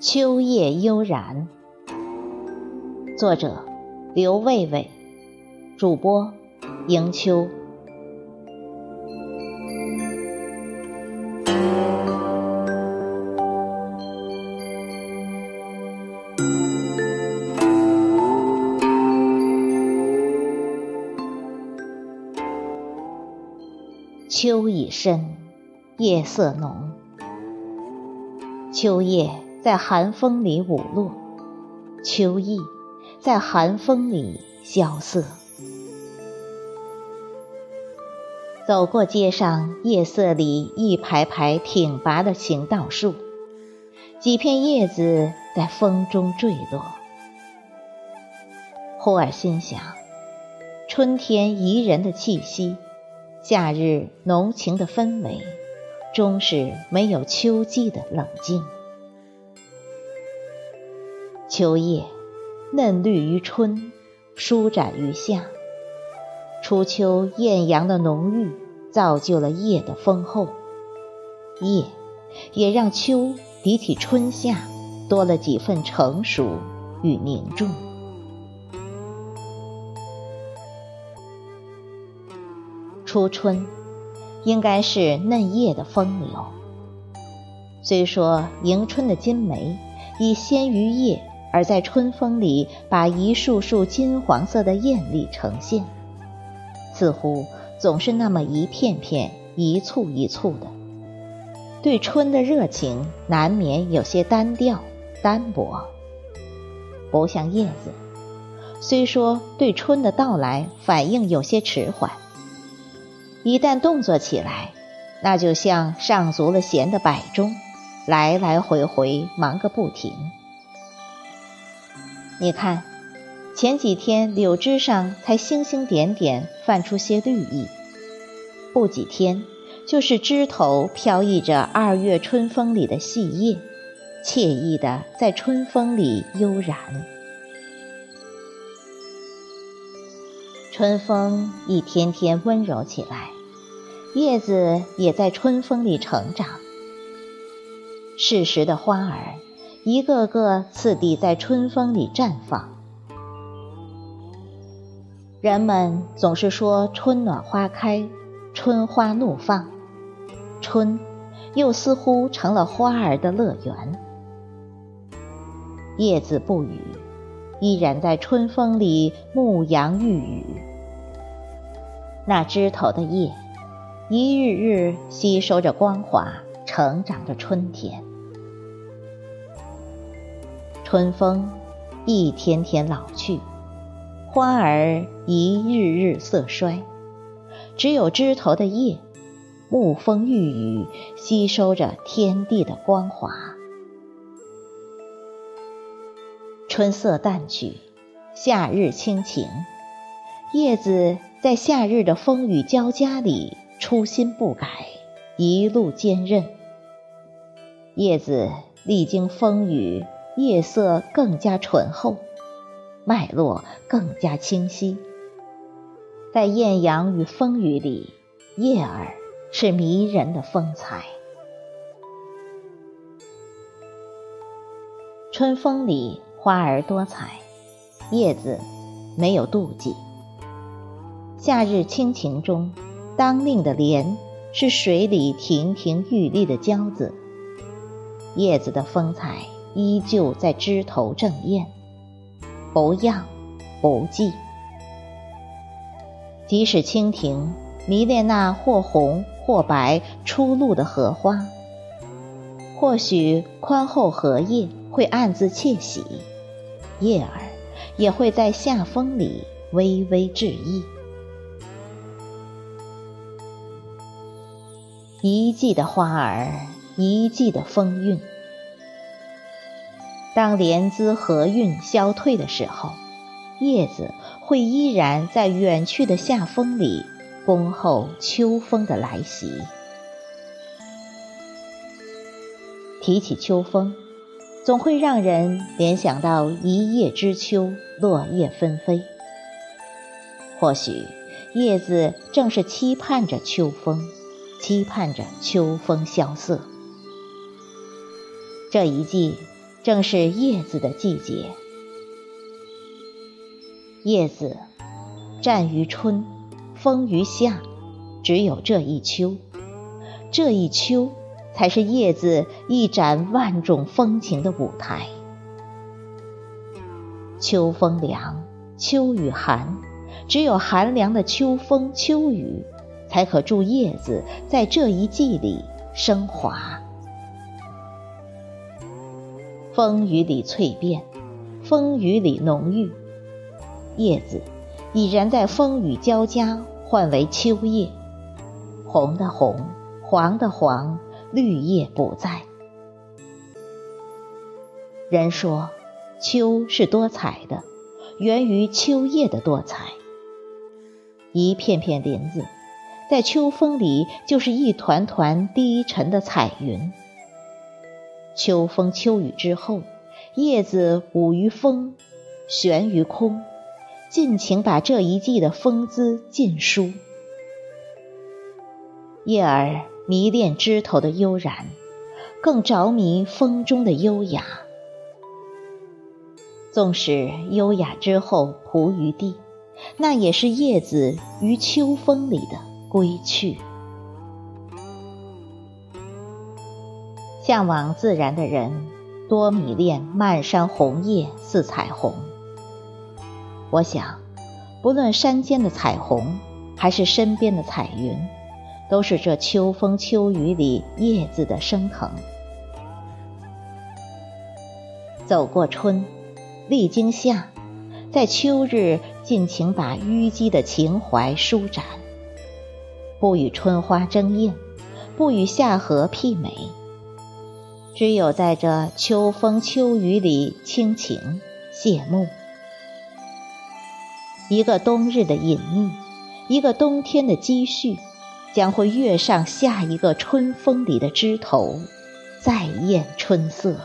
秋夜悠然，作者刘卫卫，主播迎秋。秋已深，夜色浓，秋夜。在寒风里舞落，秋意在寒风里萧瑟。走过街上夜色里一排排挺拔的行道树，几片叶子在风中坠落。忽而心想，春天宜人的气息，夏日浓情的氛围，终是没有秋季的冷静。秋叶，嫩绿于春，舒展于夏。初秋艳阳的浓郁，造就了叶的丰厚。叶，也让秋比起春夏多了几分成熟与凝重。初春，应该是嫩叶的风流。虽说迎春的金梅已先于叶。而在春风里，把一束束金黄色的艳丽呈现，似乎总是那么一片片、一簇一簇的。对春的热情难免有些单调、单薄，不像叶子。虽说对春的到来反应有些迟缓，一旦动作起来，那就像上足了弦的摆钟，来来回回忙个不停。你看，前几天柳枝上才星星点点泛出些绿意，不几天就是枝头飘逸着二月春风里的细叶，惬意的在春风里悠然。春风一天天温柔起来，叶子也在春风里成长。适时的花儿。一个个次第在春风里绽放。人们总是说春暖花开，春花怒放，春又似乎成了花儿的乐园。叶子不语，依然在春风里牧羊育语。那枝头的叶，一日日吸收着光华，成长着春天。春风一天天老去，花儿一日日色衰，只有枝头的叶，沐风浴雨，吸收着天地的光华。春色淡去，夏日清晴，叶子在夏日的风雨交加里初心不改，一路坚韧。叶子历经风雨。夜色更加醇厚，脉络更加清晰。在艳阳与风雨里，叶儿是迷人的风采。春风里花儿多彩，叶子没有妒忌。夏日清晴中，当令的莲是水里亭亭玉立的娇子，叶子的风采。依旧在枝头正艳，不漾不寂。即使蜻蜓迷恋那或红或白初露的荷花，或许宽厚荷叶会暗自窃喜，叶儿也会在夏风里微微致意。一季的花儿，一季的风韵。当莲姿荷韵消退的时候，叶子会依然在远去的夏风里恭候秋风的来袭。提起秋风，总会让人联想到一叶知秋，落叶纷飞。或许叶子正是期盼着秋风，期盼着秋风萧瑟。这一季。正是叶子的季节。叶子战于春，风于夏，只有这一秋，这一秋才是叶子一展万种风情的舞台。秋风凉，秋雨寒，只有寒凉的秋风秋雨，才可助叶子在这一季里升华。风雨里蜕变，风雨里浓郁。叶子已然在风雨交加，换为秋叶，红的红，黄的黄，绿叶不在。人说，秋是多彩的，源于秋叶的多彩。一片片林子，在秋风里就是一团团低沉的彩云。秋风秋雨之后，叶子舞于风，悬于空。尽情把这一季的风姿尽抒。叶儿迷恋枝头的悠然，更着迷风中的优雅。纵使优雅之后仆于地，那也是叶子于秋风里的归去。向往自然的人，多迷恋漫山红叶似彩虹。我想，不论山间的彩虹，还是身边的彩云，都是这秋风秋雨里叶子的升腾。走过春，历经夏，在秋日尽情把淤积的情怀舒展，不与春花争艳，不与夏荷媲美，只有在这秋风秋雨里倾情谢幕。一个冬日的隐秘，一个冬天的积蓄，将会跃上下一个春风里的枝头，再艳春色。